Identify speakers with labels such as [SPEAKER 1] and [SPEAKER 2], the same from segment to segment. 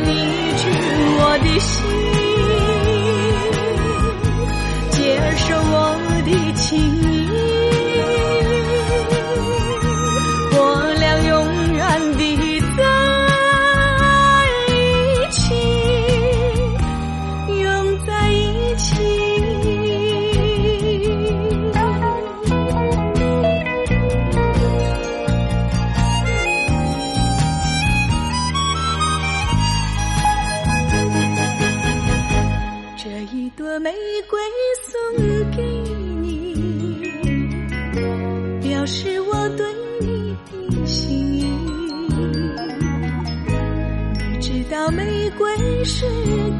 [SPEAKER 1] 你知我的心，玫瑰是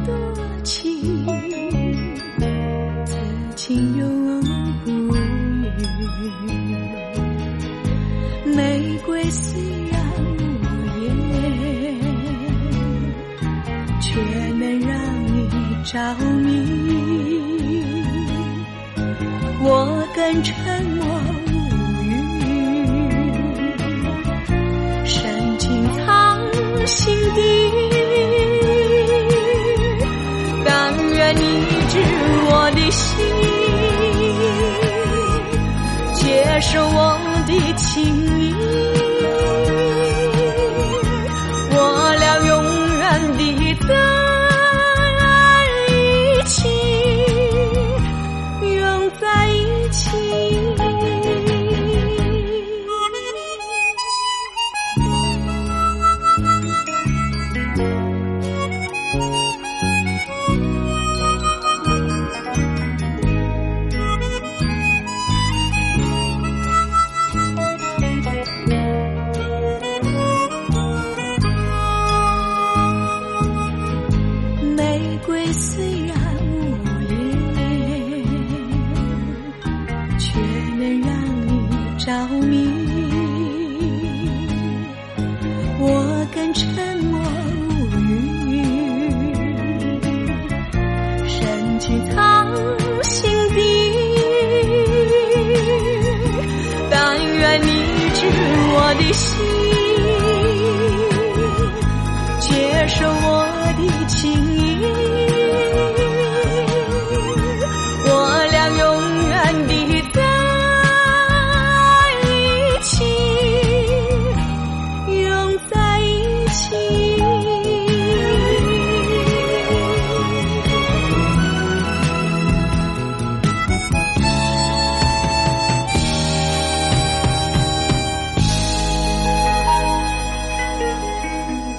[SPEAKER 1] 多情，此情永不渝。玫瑰虽然无言，却能让你着迷。我更沉默无语，深情藏心底。接受我的情意。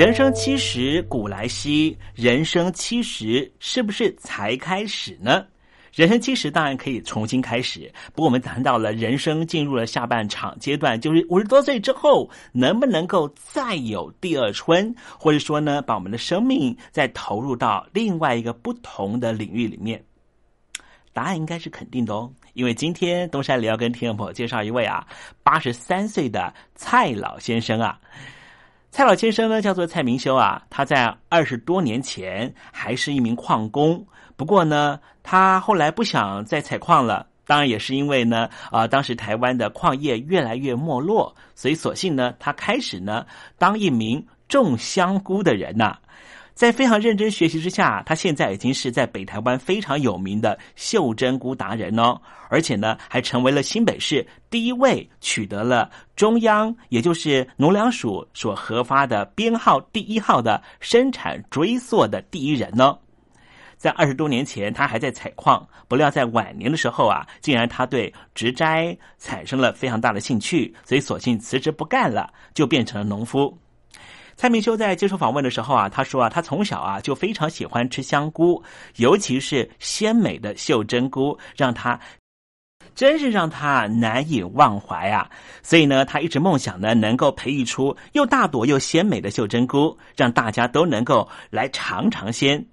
[SPEAKER 2] 人生七十古来稀，人生七十是不是才开始呢？人生七十当然可以重新开始，不过我们谈到了人生进入了下半场阶段，就是五十多岁之后，能不能够再有第二春，或者说呢，把我们的生命再投入到另外一个不同的领域里面？答案应该是肯定的哦，因为今天东山里要跟听众朋友介绍一位啊，八十三岁的蔡老先生啊。蔡老先生呢，叫做蔡明修啊。他在二十多年前还是一名矿工，不过呢，他后来不想再采矿了。当然也是因为呢，啊，当时台湾的矿业越来越没落，所以索性呢，他开始呢当一名种香菇的人呐。在非常认真学习之下，他现在已经是在北台湾非常有名的袖珍菇达人哦，而且呢，还成为了新北市第一位取得了中央也就是农粮署所核发的编号第一号的生产追溯的第一人呢。在二十多年前，他还在采矿，不料在晚年的时候啊，竟然他对植栽产生了非常大的兴趣，所以索性辞职不干了，就变成了农夫。蔡明修在接受访问的时候啊，他说啊，他从小啊就非常喜欢吃香菇，尤其是鲜美的袖珍菇，让他真是让他难以忘怀啊。所以呢，他一直梦想呢，能够培育出又大朵又鲜美的袖珍菇，让大家都能够来尝尝鲜。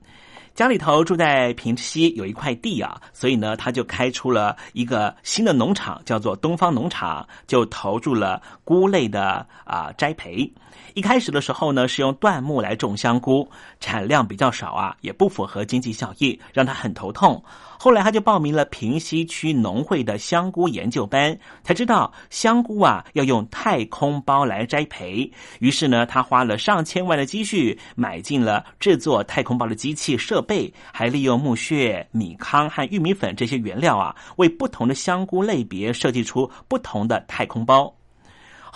[SPEAKER 2] 家里头住在平西有一块地啊，所以呢，他就开出了一个新的农场，叫做东方农场，就投入了菇类的啊栽培。一开始的时候呢，是用椴木来种香菇，产量比较少啊，也不符合经济效益，让他很头痛。后来他就报名了平西区农会的香菇研究班，才知道香菇啊要用太空包来栽培。于是呢，他花了上千万的积蓄，买进了制作太空包的机器设备，还利用木屑、米糠和玉米粉这些原料啊，为不同的香菇类别设计出不同的太空包。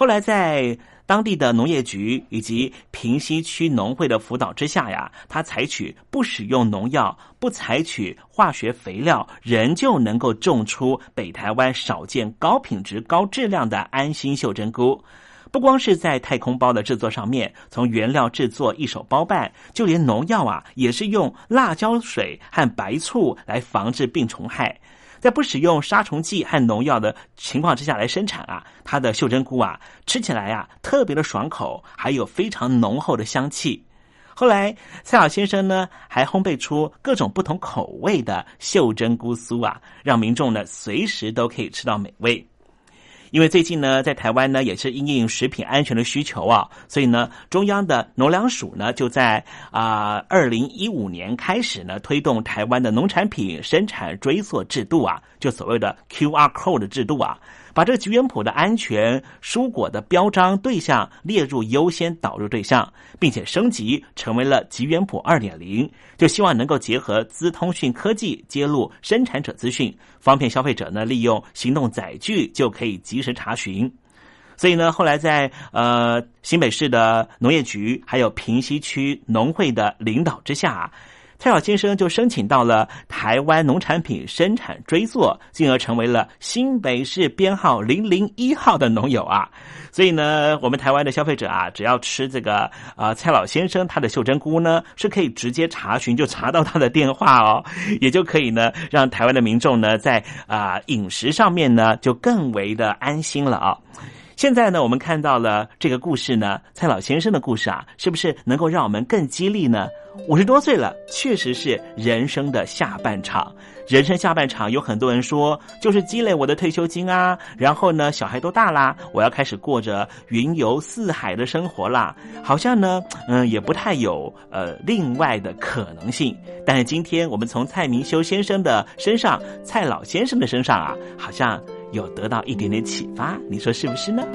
[SPEAKER 2] 后来在。当地的农业局以及平西区农会的辅导之下呀，他采取不使用农药、不采取化学肥料，仍旧能够种出北台湾少见高品质、高质量的安心袖珍菇。不光是在太空包的制作上面，从原料制作一手包办，就连农药啊，也是用辣椒水和白醋来防治病虫害。在不使用杀虫剂和农药的情况之下来生产啊，它的袖珍菇啊，吃起来啊特别的爽口，还有非常浓厚的香气。后来蔡老先生呢，还烘焙出各种不同口味的袖珍菇酥啊，让民众呢随时都可以吃到美味。因为最近呢，在台湾呢也是因应食品安全的需求啊，所以呢，中央的农粮署呢就在啊二零一五年开始呢推动台湾的农产品生产追溯制度啊，就所谓的 QR code 制度啊。把这个吉原谱的安全蔬果的标章对象列入优先导入对象，并且升级成为了吉原谱二点零，就希望能够结合资通讯科技揭露生产者资讯，方便消费者呢利用行动载具就可以及时查询。所以呢，后来在呃新北市的农业局还有平西区农会的领导之下。蔡老先生就申请到了台湾农产品生产追溯，进而成为了新北市编号零零一号的农友啊。所以呢，我们台湾的消费者啊，只要吃这个啊蔡老先生他的袖珍菇呢，是可以直接查询就查到他的电话哦，也就可以呢让台湾的民众呢在啊饮食上面呢就更为的安心了啊。现在呢，我们看到了这个故事呢，蔡老先生的故事啊，是不是能够让我们更激励呢？五十多岁了，确实是人生的下半场。人生下半场，有很多人说，就是积累我的退休金啊，然后呢，小孩都大啦，我要开始过着云游四海的生活啦。好像呢，嗯，也不太有呃另外的可能性。但是今天我们从蔡明修先生的身上，蔡老先生的身上啊，好像。有得到一点点启发，你说是不是呢？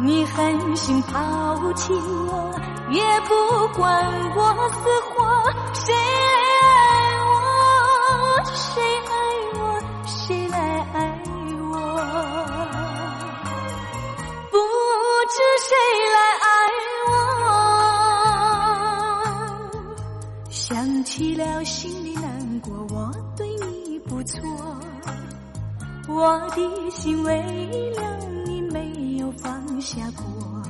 [SPEAKER 1] 你狠心抛弃我，也不管我死活，谁来爱我？谁爱我？谁来爱我？不知谁来爱我？想起了心里难过，我对你不错，我的心为了。放下过。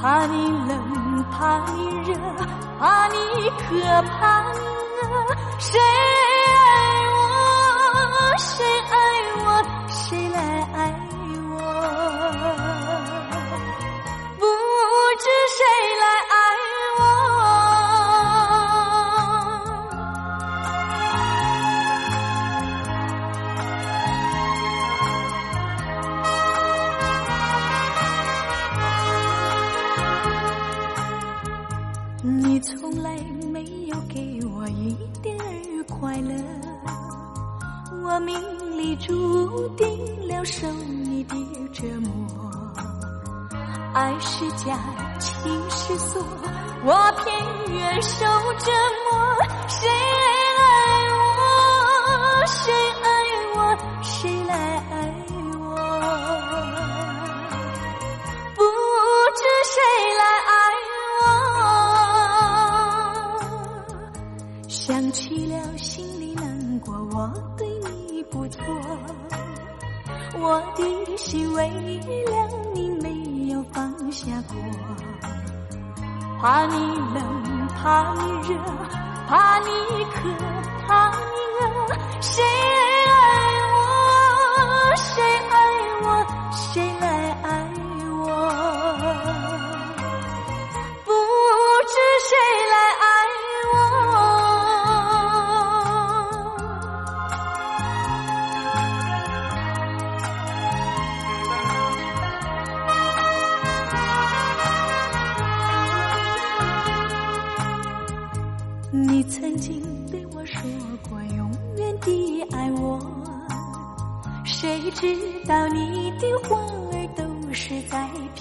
[SPEAKER 1] 怕你冷怕你热怕你可怕谁爱我谁是假，情是锁，我偏愿受折磨。谁爱我？谁爱我？谁来爱我？不知谁来爱我。想起了，心里难过。我对你不错，我的心为了你没有放下怕你冷，怕你热，怕你渴，怕你饿。谁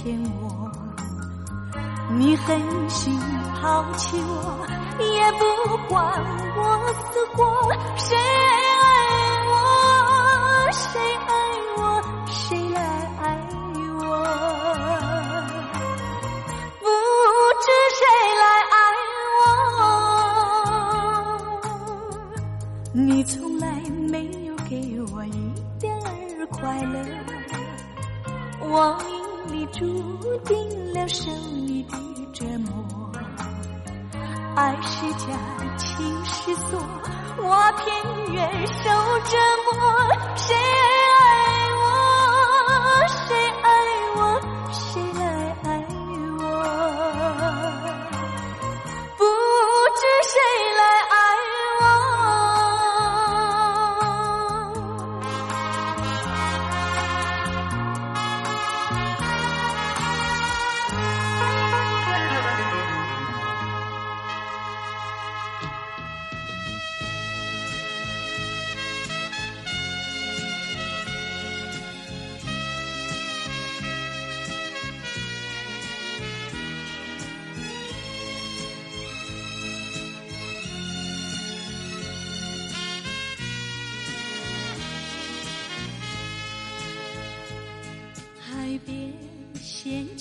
[SPEAKER 1] 骗我。你狠心抛弃我，也不管我死活。谁爱我？谁爱我？谁来爱我？不知谁来爱我。你从来没有给我一点儿快乐，我注定了生你的折磨。爱是假，情是锁，我偏愿受折磨。谁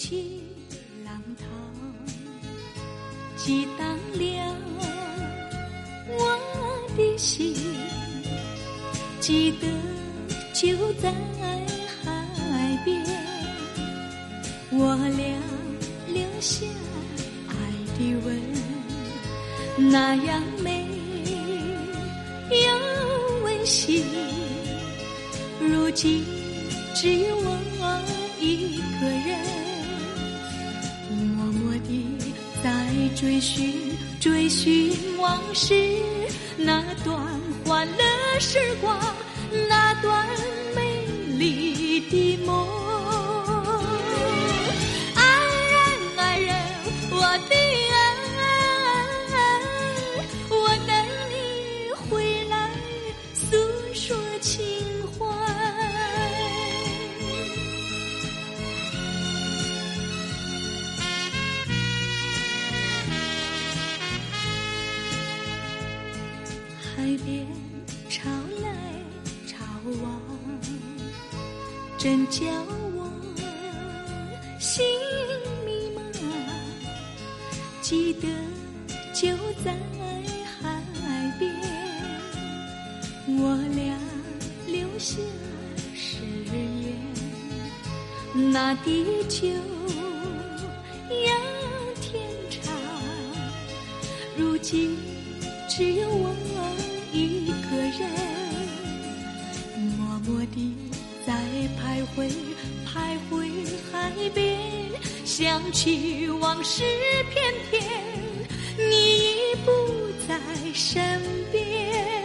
[SPEAKER 1] 起浪涛，激荡了我的心。记得就在海边，我俩留下爱的吻，那样段欢乐时光，那段美丽的梦。叫我心迷茫。记得就在海边，我俩留下誓言，那地久要天长。如今只有我一个人，默默地再徘徊，徘徊海边，想起往事片片，你已不在身边。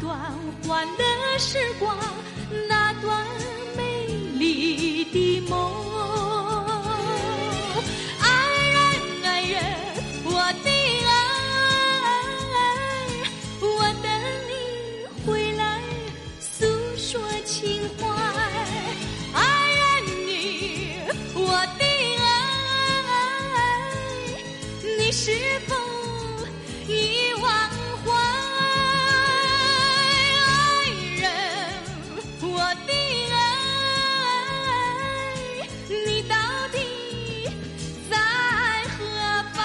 [SPEAKER 1] 段欢乐。我的爱，你到底在何方？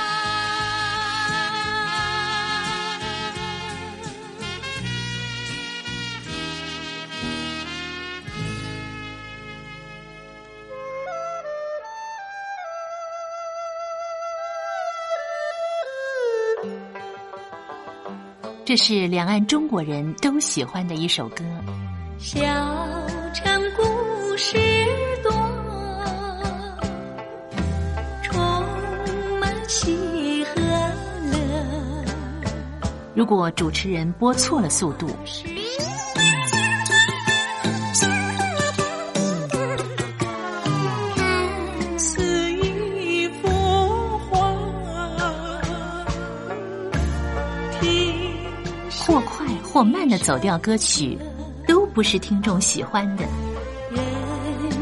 [SPEAKER 3] 这是两岸中国人都喜欢的一首歌。
[SPEAKER 1] 小。故事多，充满喜和乐。
[SPEAKER 3] 如果主持人播错了速度。或快或慢的走调歌曲，都不是听众喜欢的。